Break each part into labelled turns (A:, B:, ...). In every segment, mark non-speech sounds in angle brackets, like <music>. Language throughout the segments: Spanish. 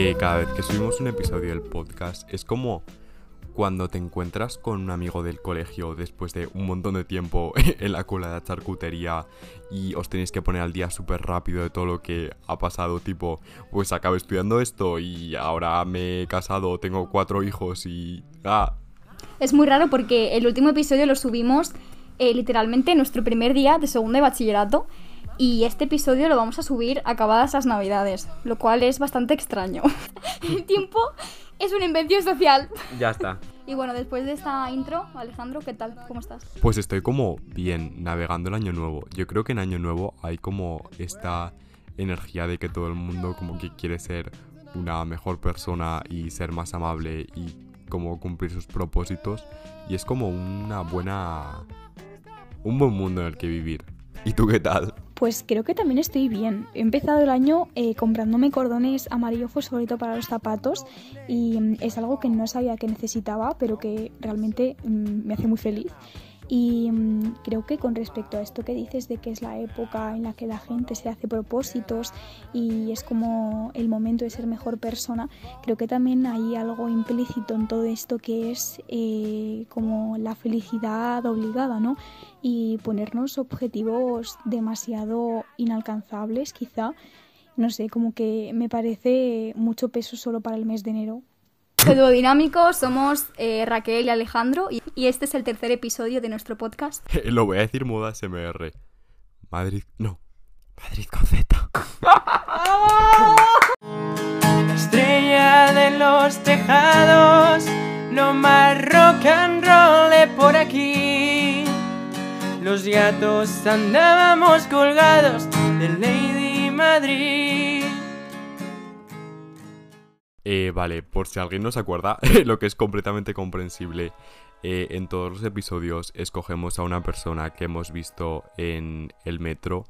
A: Eh, cada vez que subimos un episodio del podcast es como cuando te encuentras con un amigo del colegio después de un montón de tiempo <laughs> en la cola de la charcutería y os tenéis que poner al día súper rápido de todo lo que ha pasado, tipo, pues acabo estudiando esto y ahora me he casado, tengo cuatro hijos y... Ah,
B: Es muy raro porque el último episodio lo subimos eh, literalmente nuestro primer día de segundo de bachillerato y este episodio lo vamos a subir acabadas las navidades, lo cual es bastante extraño. <laughs> el tiempo es una invención social.
A: ya está.
B: Y bueno, después de esta intro, Alejandro, ¿qué tal? ¿Cómo estás?
A: Pues estoy como bien navegando el año nuevo. Yo creo que en año nuevo hay como esta energía de que todo el mundo como que quiere ser una mejor persona y ser más amable y como cumplir sus propósitos y es como una buena un buen mundo en el que vivir. ¿Y tú qué tal?
C: Pues creo que también estoy bien. He empezado el año eh, comprándome cordones amarillo fosforito para los zapatos y mm, es algo que no sabía que necesitaba, pero que realmente mm, me hace muy feliz. Y mm, creo que con respecto a esto que dices de que es la época en la que la gente se hace propósitos y es como el momento de ser mejor persona, creo que también hay algo implícito en todo esto que es eh, como la felicidad obligada, ¿no? Y ponernos objetivos demasiado inalcanzables, quizá. No sé, como que me parece mucho peso solo para el mes de enero.
B: Dinámico, somos eh, Raquel y Alejandro y, y este es el tercer episodio de nuestro podcast. <laughs>
A: Lo voy a decir moda SMR. Madrid, no. Madrid con Z. <laughs>
D: Estrella de los tejados, lo más rock and roll por aquí. Los gatos andábamos colgados de Lady Madrid.
A: Eh, vale, por si alguien no se acuerda, <laughs> lo que es completamente comprensible, eh, en todos los episodios escogemos a una persona que hemos visto en el metro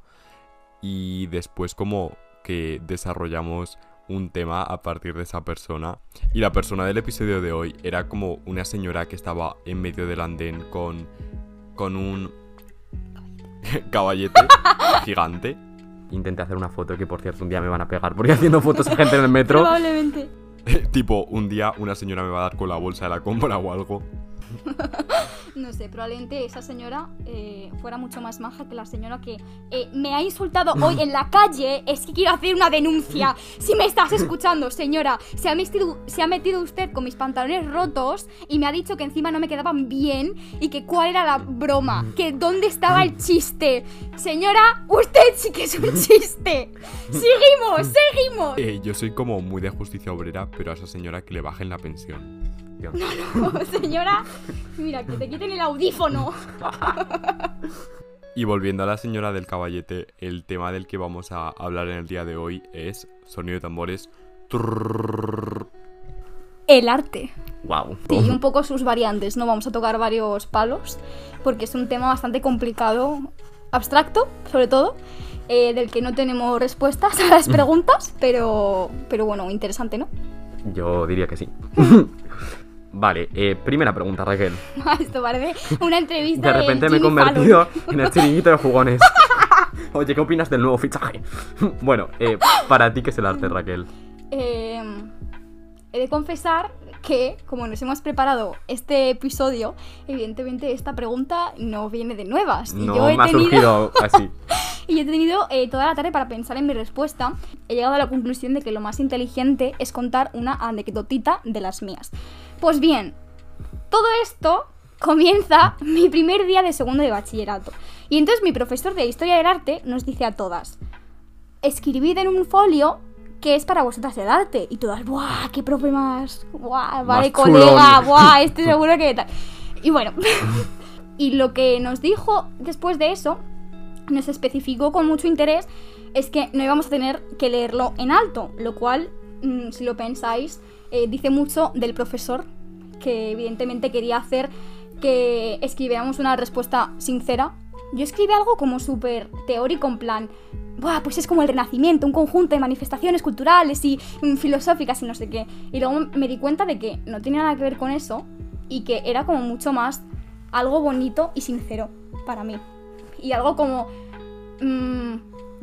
A: y después como que desarrollamos un tema a partir de esa persona. Y la persona del episodio de hoy era como una señora que estaba en medio del andén con, con un <laughs> caballete <laughs> gigante. Intenté hacer una foto que por cierto un día me van a pegar porque haciendo fotos a gente en el metro.
B: Probablemente. <laughs>
A: tipo, un día una señora me va a dar con la bolsa de la compra o algo. <laughs>
B: No sé, probablemente esa señora eh, fuera mucho más maja que la señora que eh, me ha insultado hoy en la calle. Es que quiero hacer una denuncia. Si me estás escuchando, señora, se ha, metido, se ha metido usted con mis pantalones rotos y me ha dicho que encima no me quedaban bien y que cuál era la broma, que dónde estaba el chiste. Señora, usted sí que es un chiste. Seguimos, seguimos.
A: Eh, yo soy como muy de justicia obrera, pero a esa señora que le bajen la pensión. Dios.
B: No, <laughs> señora, mira, que te quiten el audífono. <laughs>
A: Y volviendo a la señora del caballete, el tema del que vamos a hablar en el día de hoy es sonido de tambores.
B: El arte.
A: Wow.
B: Sí, y un poco sus variantes, ¿no? Vamos a tocar varios palos, porque es un tema bastante complicado, abstracto, sobre todo, eh, del que no tenemos respuestas a las <laughs> preguntas, pero, pero bueno, interesante, ¿no?
E: Yo diría que sí. Vale, eh, primera pregunta, Raquel. <laughs>
B: Esto parece una entrevista.
E: De repente
B: del
E: me he convertido
B: Fallon.
E: en el chiringuito de jugones. <laughs> Oye, ¿qué opinas del nuevo fichaje? <laughs> bueno, eh, para ti, ¿qué es el arte, Raquel?
B: Eh, he de confesar que, como nos hemos preparado este episodio, evidentemente esta pregunta no viene de nuevas. Y
E: No
B: yo he
E: me ha
B: tenido...
E: surgido así.
B: Y he tenido eh, toda la tarde para pensar en mi respuesta. He llegado a la conclusión de que lo más inteligente es contar una anecdotita de las mías. Pues bien, todo esto comienza <laughs> mi primer día de segundo de bachillerato. Y entonces mi profesor de historia del arte nos dice a todas, escribid en un folio que es para vosotras el arte. Y todas, ¡buah! ¡Qué profe más! ¡Buah! Vale, colega, ¡buah! <laughs> Este seguro que tal. Y bueno, <laughs> y lo que nos dijo después de eso, nos especificó con mucho interés, es que no íbamos a tener que leerlo en alto, lo cual, mm, si lo pensáis, eh, dice mucho del profesor, que evidentemente quería hacer que escribiéramos una respuesta sincera. Yo escribí algo como súper teórico, en plan, Buah, pues es como el renacimiento, un conjunto de manifestaciones culturales y mm, filosóficas y no sé qué. Y luego me di cuenta de que no tenía nada que ver con eso y que era como mucho más algo bonito y sincero para mí. Y algo como mm,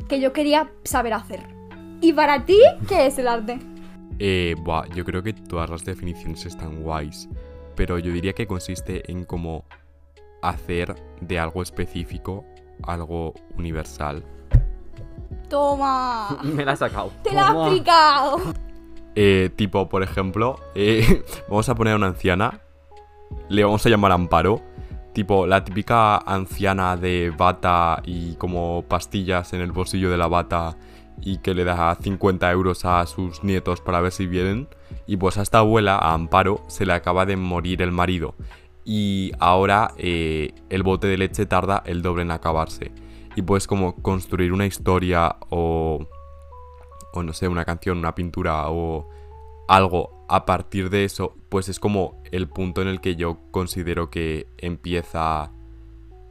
B: que yo quería saber hacer. ¿Y para ti qué es el arte?
A: Eh, buah, yo creo que todas las definiciones están guays, pero yo diría que consiste en como hacer de algo específico algo universal.
B: Toma. <laughs>
E: Me la has sacado.
B: Te la he explicado.
A: Eh, tipo, por ejemplo, eh, <laughs> vamos a poner a una anciana, le vamos a llamar Amparo, tipo la típica anciana de bata y como pastillas en el bolsillo de la bata y que le da 50 euros a sus nietos para ver si vienen. Y pues a esta abuela, a Amparo, se le acaba de morir el marido. Y ahora eh, el bote de leche tarda el doble en acabarse. Y puedes como construir una historia o o no sé, una canción, una pintura o algo a partir de eso, pues es como el punto en el que yo considero que empieza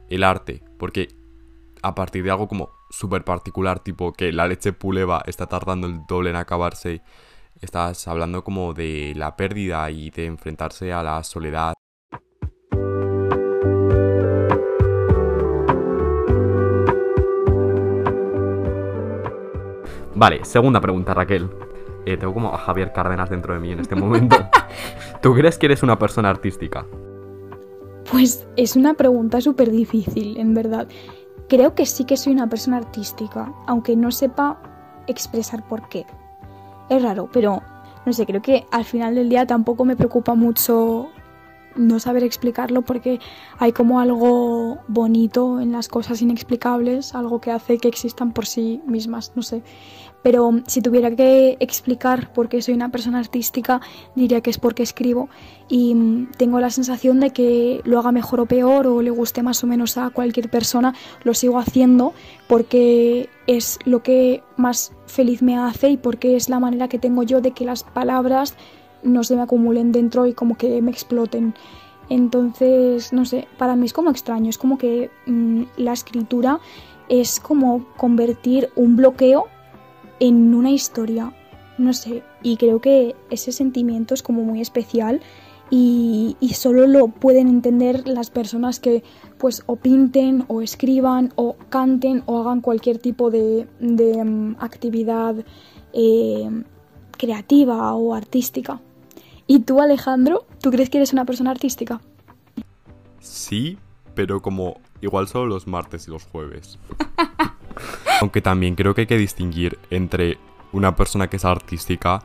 A: el arte, porque a partir de algo como súper particular, tipo que la leche puleva está tardando el doble en acabarse, estás hablando como de la pérdida y de enfrentarse a la soledad.
E: Vale, segunda pregunta, Raquel. Eh, tengo como a Javier Cárdenas dentro de mí en este <laughs> momento. ¿Tú crees que eres una persona artística?
C: Pues es una pregunta súper difícil, en verdad. Creo que sí que soy una persona artística, aunque no sepa expresar por qué. Es raro, pero no sé, creo que al final del día tampoco me preocupa mucho no saber explicarlo porque hay como algo bonito en las cosas inexplicables, algo que hace que existan por sí mismas, no sé. Pero si tuviera que explicar por qué soy una persona artística, diría que es porque escribo y mm, tengo la sensación de que lo haga mejor o peor o le guste más o menos a cualquier persona, lo sigo haciendo porque es lo que más feliz me hace y porque es la manera que tengo yo de que las palabras no se me acumulen dentro y como que me exploten. Entonces, no sé, para mí es como extraño, es como que mm, la escritura es como convertir un bloqueo en una historia, no sé, y creo que ese sentimiento es como muy especial y, y solo lo pueden entender las personas que pues o pinten o escriban o canten o hagan cualquier tipo de, de, mm, actividad eh, creativa o artística. ¿Y tú, Alejandro? ¿Tú crees que eres una persona artística?
A: Sí, pero como igual solo los martes y los jueves. <laughs> Aunque también creo que hay que distinguir entre una persona que es artística,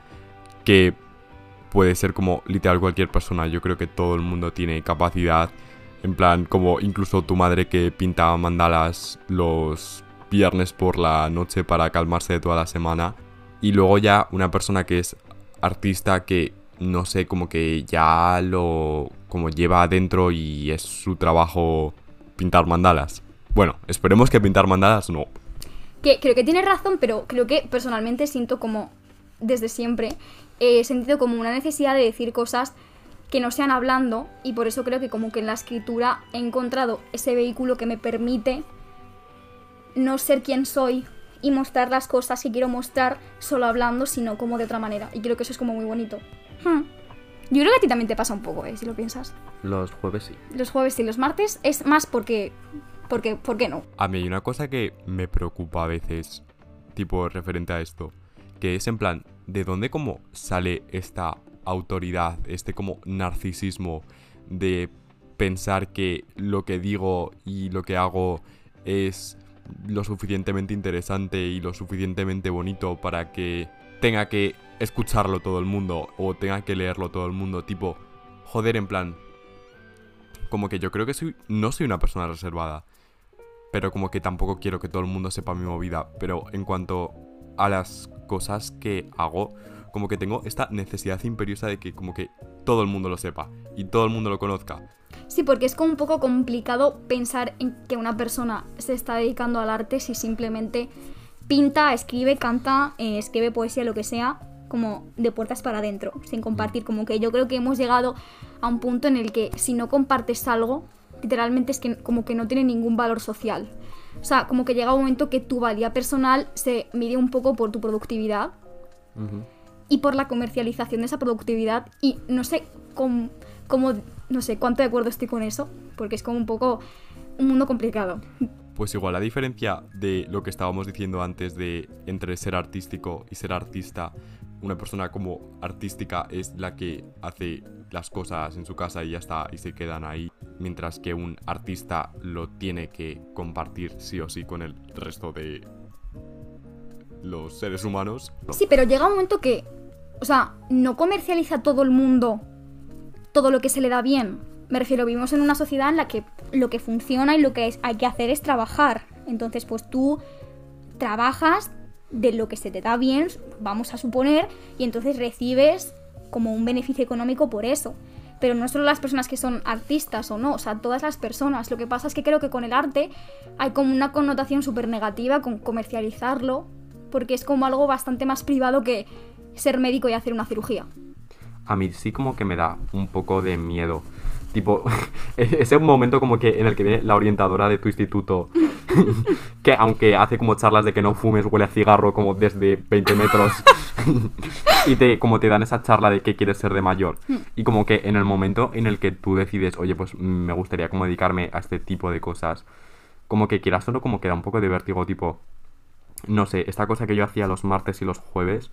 A: que puede ser como literal cualquier persona. Yo creo que todo el mundo tiene capacidad, en plan, como incluso tu madre que pinta mandalas los viernes por la noche para calmarse de toda la semana. Y luego ya una persona que es artista que no sé, como que ya lo como lleva adentro y es su trabajo pintar mandalas. Bueno, esperemos que pintar mandalas no.
B: Que creo que tienes razón, pero creo que personalmente siento como, desde siempre, he sentido como una necesidad de decir cosas que no sean hablando y por eso creo que como que en la escritura he encontrado ese vehículo que me permite no ser quien soy y mostrar las cosas que quiero mostrar solo hablando, sino como de otra manera. Y creo que eso es como muy bonito. Hmm. Yo creo que a ti también te pasa un poco, ¿eh? Si lo piensas.
E: Los jueves sí.
B: Los jueves y los martes es más porque... porque ¿Por qué no?
A: A mí hay una cosa que me preocupa a veces, tipo referente a esto, que es en plan, ¿de dónde como sale esta autoridad, este como narcisismo de pensar que lo que digo y lo que hago es lo suficientemente interesante y lo suficientemente bonito para que tenga que escucharlo todo el mundo o tenga que leerlo todo el mundo, tipo, joder, en plan, como que yo creo que soy, no soy una persona reservada, pero como que tampoco quiero que todo el mundo sepa mi movida, pero en cuanto a las cosas que hago, como que tengo esta necesidad imperiosa de que como que todo el mundo lo sepa y todo el mundo lo conozca.
B: Sí, porque es como un poco complicado pensar en que una persona se está dedicando al arte si simplemente pinta, escribe, canta, eh, escribe poesía, lo que sea, como de puertas para adentro, sin compartir. Como que yo creo que hemos llegado a un punto en el que si no compartes algo, literalmente es que como que no tiene ningún valor social. O sea, como que llega un momento que tu valía personal se mide un poco por tu productividad y por la comercialización de esa productividad y no sé cómo, cómo- no sé cuánto de acuerdo estoy con eso, porque es como un poco un mundo complicado.
A: Pues igual la diferencia de lo que estábamos diciendo antes de entre ser artístico y ser artista una persona como artística es la que hace las cosas en su casa y ya está, y se quedan ahí, mientras que un artista lo tiene que compartir sí o sí con el resto de los seres humanos.
B: Sí, pero llega un momento que, o sea, no comercializa todo el mundo todo lo que se le da bien. Me refiero, vivimos en una sociedad en la que lo que funciona y lo que hay que hacer es trabajar. Entonces, pues tú trabajas de lo que se te da bien, vamos a suponer, y entonces recibes como un beneficio económico por eso. Pero no solo las personas que son artistas o no, o sea, todas las personas. Lo que pasa es que creo que con el arte hay como una connotación súper negativa con comercializarlo, porque es como algo bastante más privado que ser médico y hacer una cirugía.
E: A mí sí como que me da un poco de miedo. Tipo, <laughs> ese momento como que en el que viene la orientadora de tu instituto, <laughs> que aunque hace como charlas de que no fumes, huele a cigarro como desde 20 metros, <laughs> y te, como te dan esa charla de que quieres ser de mayor. Y como que en el momento en el que tú decides, oye, pues mm, me gustaría como dedicarme a este tipo de cosas, como que quieras solo como que da un poco de vértigo, tipo, no sé, esta cosa que yo hacía los martes y los jueves,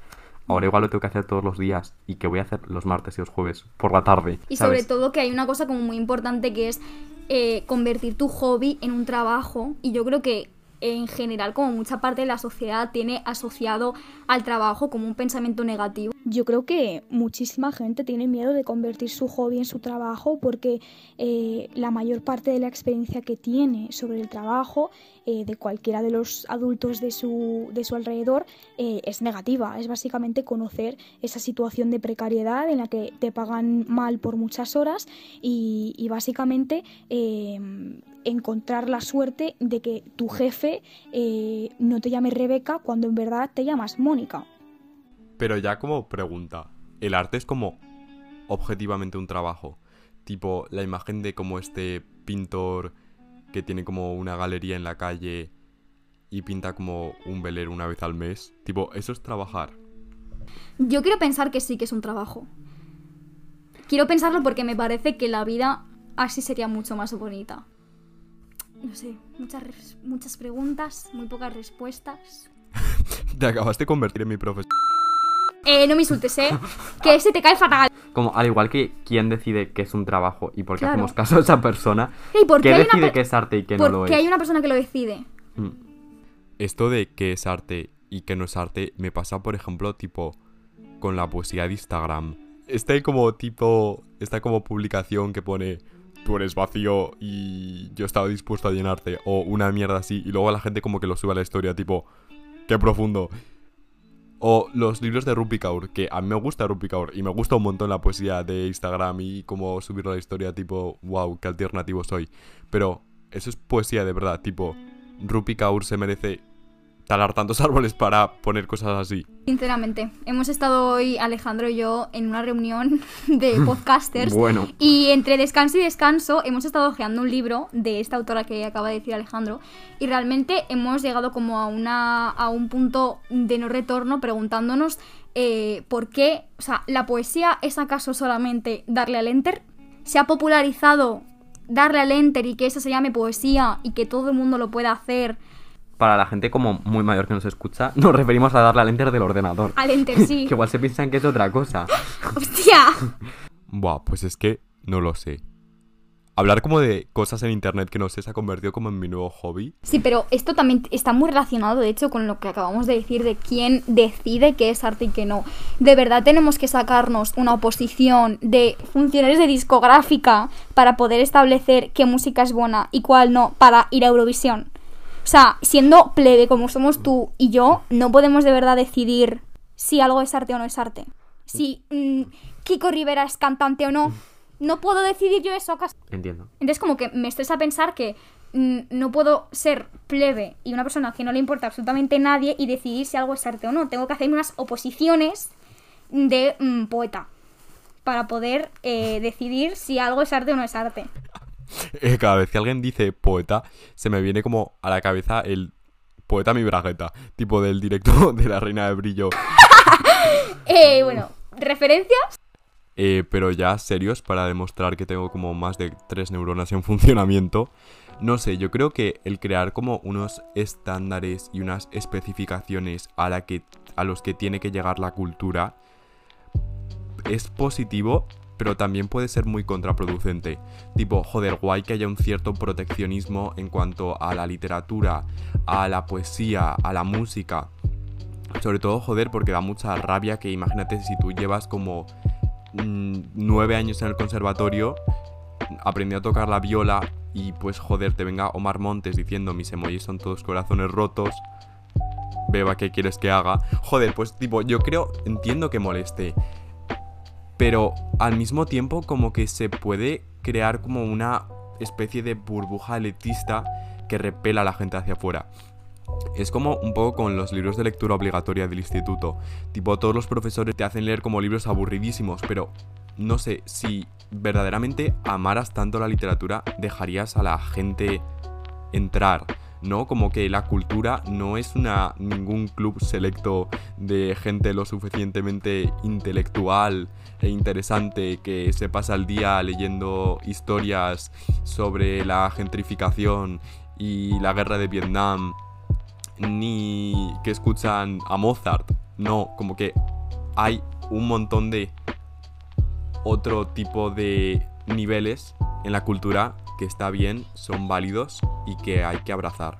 E: ahora igual lo tengo que hacer todos los días y que voy a hacer los martes y los jueves por la tarde.
B: Y
E: ¿sabes?
B: sobre todo que hay una cosa como muy importante que es eh, convertir tu hobby en un trabajo. Y yo creo que en general como mucha parte de la sociedad tiene asociado al trabajo como un pensamiento negativo.
C: Yo creo que muchísima gente tiene miedo de convertir su hobby en su trabajo porque eh, la mayor parte de la experiencia que tiene sobre el trabajo eh, de cualquiera de los adultos de su, de su alrededor eh, es negativa. Es básicamente conocer esa situación de precariedad en la que te pagan mal por muchas horas y, básicamente encontrar la suerte de que tu jefe eh, no te llame Rebeca cuando en verdad te llamas Mónica.
A: Pero ya como pregunta, ¿el arte es como objetivamente un trabajo? Tipo la imagen de como este pintor que tiene como una galería en la calle y pinta como un velero una vez al mes. Tipo, ¿eso es trabajar?
B: Yo quiero pensar que sí que es un trabajo. Quiero pensarlo porque me parece que la vida así sería mucho más bonita. No sé, muchas, muchas preguntas, muy pocas respuestas. <laughs>
A: Te acabas de convertir en mi profesor.
B: Eh, no me insultes, ¿eh? <laughs> Que se te cae fatal.
E: Como al igual que quién decide que es un trabajo y por qué
B: Claro.
E: hacemos caso a esa persona,
B: ¿Y por qué
E: ¿qué decide
B: per-
E: que es arte y que no lo
B: Porque
E: es?
B: hay una persona que lo decide.
E: Mm.
A: Esto de qué es arte y qué no es arte me pasa, por ejemplo, tipo con la poesía de Instagram. Está como tipo, esta como publicación que pone tú eres vacío y yo estaba dispuesto a llenarte o una mierda así y luego la gente como que lo sube a la historia tipo qué profundo. O los libros de Rupi Kaur, que a mí me gusta Rupi Kaur y me gusta un montón la poesía de Instagram y como subirlo a la historia tipo, wow, qué alternativo soy. Pero eso es poesía de verdad, tipo, Rupi Kaur se merece talar tantos <laughs> árboles para poner cosas así.
B: Sinceramente, hemos estado hoy, Alejandro y yo, en una reunión <laughs> de podcasters.
E: Bueno,
B: Y entre descanso y descanso hemos estado hojeando un libro de esta autora que acaba de decir Alejandro y realmente hemos llegado como a, una, a un punto de no retorno preguntándonos eh, por qué, o sea, ¿la poesía es acaso solamente darle al enter? ¿Se ha popularizado darle al enter y que eso se llame poesía y que todo el mundo lo pueda hacer?
E: Para la gente como muy mayor que nos escucha, nos referimos a darle al enter del ordenador.
B: Al enter, sí. <laughs>
E: que igual se piensan que es otra cosa. <gasps>
B: ¡Hostia!
A: Buah, pues es que no lo sé. Hablar como de cosas en internet que no sé se ha convertido como en mi nuevo hobby.
B: Sí, pero esto también está muy relacionado, de hecho, con lo que acabamos de decir de quién decide qué es arte y qué no. De verdad tenemos que sacarnos una oposición de funcionarios de discográfica para poder establecer qué música es buena y cuál no para ir a Eurovisión. O sea, siendo plebe como somos tú y yo, no podemos de verdad decidir si algo es arte o no es arte. Si mm, Kiko Rivera es cantante o no. No puedo decidir yo eso acaso.
E: Entiendo.
B: Entonces como que me estresa pensar que mm, no puedo ser plebe y una persona que no le importa absolutamente a nadie y decidir si algo es arte o no. Tengo que hacer unas oposiciones de mm, poeta para poder eh, decidir si algo es arte o no es arte. <laughs>
A: Cada vez que alguien dice poeta, se me viene como a la cabeza el poeta mi bragueta, tipo del directo <laughs> de la Reina de Brillo. <laughs>
B: Eh, bueno, referencias.
A: Eh, pero ya serios para demostrar que tengo como más de tres neuronas en funcionamiento. No sé, yo creo que el crear como unos estándares y unas especificaciones a, la que, a los que tiene que llegar la cultura es positivo, pero también puede ser muy contraproducente. Tipo, joder, guay que haya un cierto proteccionismo en cuanto a la literatura, a la poesía, a la música. Sobre todo, joder, porque da mucha rabia que imagínate si tú llevas como mm, nueve años en el conservatorio, aprendió a tocar la viola y pues joder, te venga Omar Montes diciendo mis emojis son todos corazones rotos. Beba, ¿qué quieres que haga? Joder, pues tipo, yo creo, entiendo que moleste. Pero al mismo tiempo como que se puede crear como una especie de burbuja elitista que repela a la gente hacia afuera. Es como un poco con los libros de lectura obligatoria del instituto. Tipo, todos los profesores te hacen leer como libros aburridísimos, pero no sé, si verdaderamente amaras tanto la literatura, dejarías a la gente entrar, ¿no? Como que la cultura no es una ningún club selecto de gente lo suficientemente intelectual e interesante que se pasa el día leyendo historias sobre la gentrificación y la guerra de Vietnam, ni que escuchan a Mozart. No, como que hay un montón de otro tipo de niveles en la cultura que está bien, son válidos y que hay que abrazar.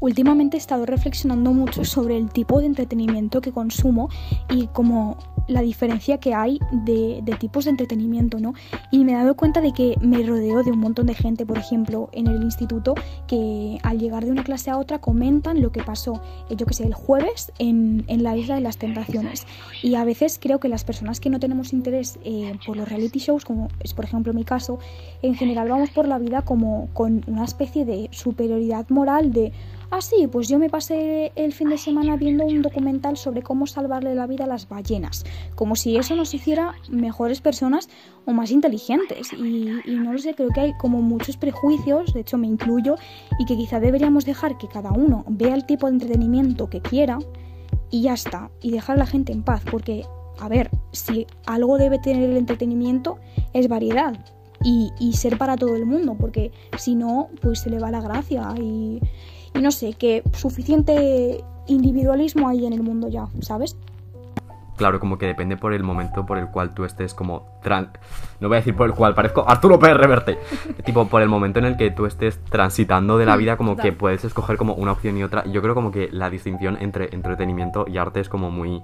C: Últimamente he estado reflexionando mucho sobre el tipo de entretenimiento que consumo y como la diferencia que hay de, de, tipos de entretenimiento, ¿no? Y me he dado cuenta de que me rodeo de un montón de gente, por ejemplo, en el instituto, que al llegar de una clase a otra comentan lo que pasó, eh, yo que sé, el jueves en, en, la Isla de las Tentaciones. Y a veces creo que las personas que no tenemos interés eh, por los reality shows, como es por ejemplo mi caso, en general vamos por la vida como con una especie de superioridad moral de Ah, sí, pues yo me pasé el fin de semana viendo un documental sobre cómo salvarle la vida a las ballenas, como si eso nos hiciera mejores personas o más inteligentes. Y, y, no lo sé, creo que hay como muchos prejuicios, de hecho me incluyo, y que quizá deberíamos dejar que cada uno vea el tipo de entretenimiento que quiera y ya está, y dejar a la gente en paz, porque, a ver, si algo debe tener el entretenimiento es variedad. Y, y ser para todo el mundo, porque si no, pues se le va la gracia y, y no sé, que suficiente individualismo hay en el mundo ya, ¿sabes?
E: Claro, como que depende por el momento por el cual tú estés como tran... No voy a decir por el cual, parezco Arturo Pérez Reverte. <laughs> tipo, por el momento en el que tú estés transitando de la vida, como que puedes escoger como una opción y otra. Yo creo como que la distinción entre entretenimiento y arte es como muy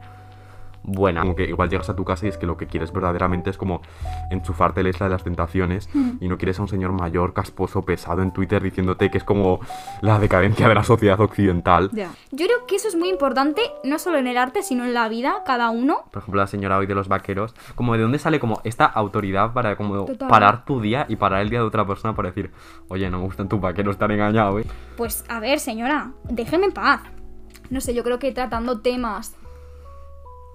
E: buena. Como que igual llegas a tu casa y es que lo que quieres verdaderamente es como enchufarte la isla de las tentaciones y no quieres a un señor mayor, casposo, pesado en Twitter diciéndote que es como la decadencia de la sociedad occidental.
B: Yeah. Yo creo que eso es muy importante, no solo en el arte, sino en la vida, cada uno.
E: Por ejemplo, la señora hoy de los vaqueros, como de dónde sale como esta autoridad para como
B: Total.
E: parar tu día y parar el día de otra persona para decir, oye, no me gustan tus vaqueros, están engañados, ¿eh?
B: Pues a ver, señora, déjeme en paz. No sé, yo creo que tratando temas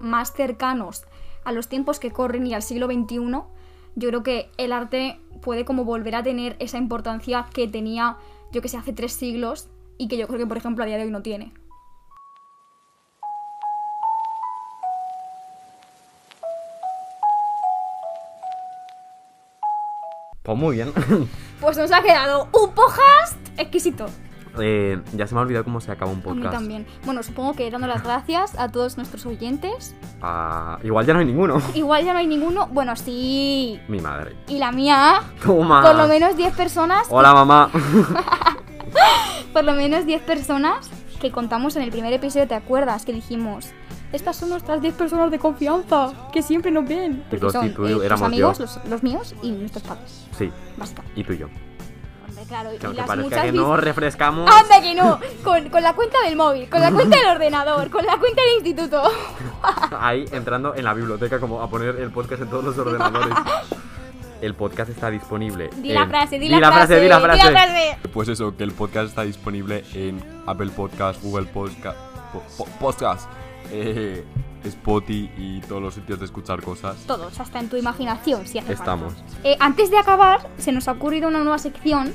B: más cercanos a los tiempos que corren y al siglo XXI, yo creo que el arte puede como volver a tener esa importancia que tenía, yo que sé, hace tres siglos y que yo creo que, por ejemplo, a día de hoy no tiene.
E: Pues muy bien.
B: Pues nos ha quedado un podcast exquisito.
E: Eh, ya se me ha olvidado cómo se acaba un
B: A mí
E: podcast.
B: también. Bueno, supongo que dando las gracias a todos nuestros oyentes.
E: Ah, igual ya no hay ninguno. <laughs>
B: Igual ya no hay ninguno. Bueno, sí.
E: Mi madre.
B: Y la mía,
E: Toma.
B: por lo menos 10 personas.
E: Hola, mamá. <laughs>
B: Por lo menos 10 personas que contamos en el primer episodio, ¿te acuerdas? Que dijimos, estas son nuestras 10 personas de confianza, que siempre nos ven. Porque son eh,
E: éramos
B: amigos, los, los míos y nuestros padres,
E: Sí,
B: básicamente.
E: y tú y yo.
B: Claro, y
E: Que
B: las
E: parezca
B: muchas
E: que no, refrescamos.
B: ¡Anda que no! Con, con la cuenta del móvil, con la <laughs> cuenta del ordenador, con la cuenta del instituto. <laughs>
E: Ahí entrando en la biblioteca como a poner el podcast en todos los ordenadores. El podcast está disponible.
B: Di la
E: en-
B: frase, di,
E: di
B: la, frase,
E: di la frase.
B: frase.
A: Pues eso, que el podcast está disponible en Apple Podcast, Google Podcast, po- po- Podcast, eh, Spotify y todos los sitios de escuchar cosas.
B: Todos, hasta en tu imaginación, si hace
E: Estamos.
B: falta. Eh, antes de acabar, se nos ha ocurrido una nueva sección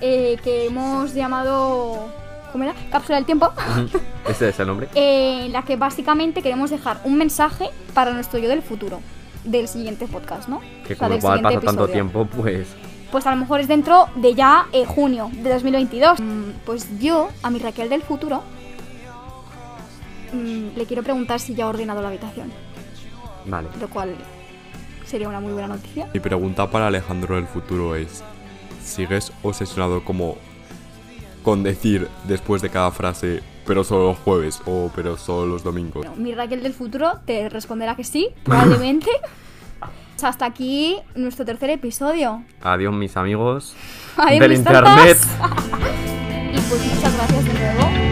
B: eh, que hemos llamado. ¿Cómo era? Cápsula del tiempo. <laughs>
E: Ese es el nombre.
B: eh, en la que básicamente queremos dejar un mensaje para nuestro yo del futuro. Del siguiente podcast, ¿no?
E: Que
B: O sea,
E: como
B: del
E: igual
B: siguiente
E: pasa tanto tiempo, pues.
B: Pues a lo mejor es dentro de ya eh, junio de 2022. Mm, Pues yo, a mi Raquel del futuro, mm, le quiero preguntar si ya ha ordenado la habitación,
E: Vale.
B: lo cual sería una muy buena noticia.
A: Mi pregunta para Alejandro del futuro es, ¿sigues obsesionado como con decir después de cada frase, pero solo los jueves o pero solo los domingos?
B: Mi Raquel del futuro te responderá que sí, <laughs> probablemente. Hasta aquí nuestro tercer episodio.
E: Adiós, mis amigos
B: Adiós,
E: del
B: mis
E: internet. <laughs>
B: Y pues muchas gracias de nuevo.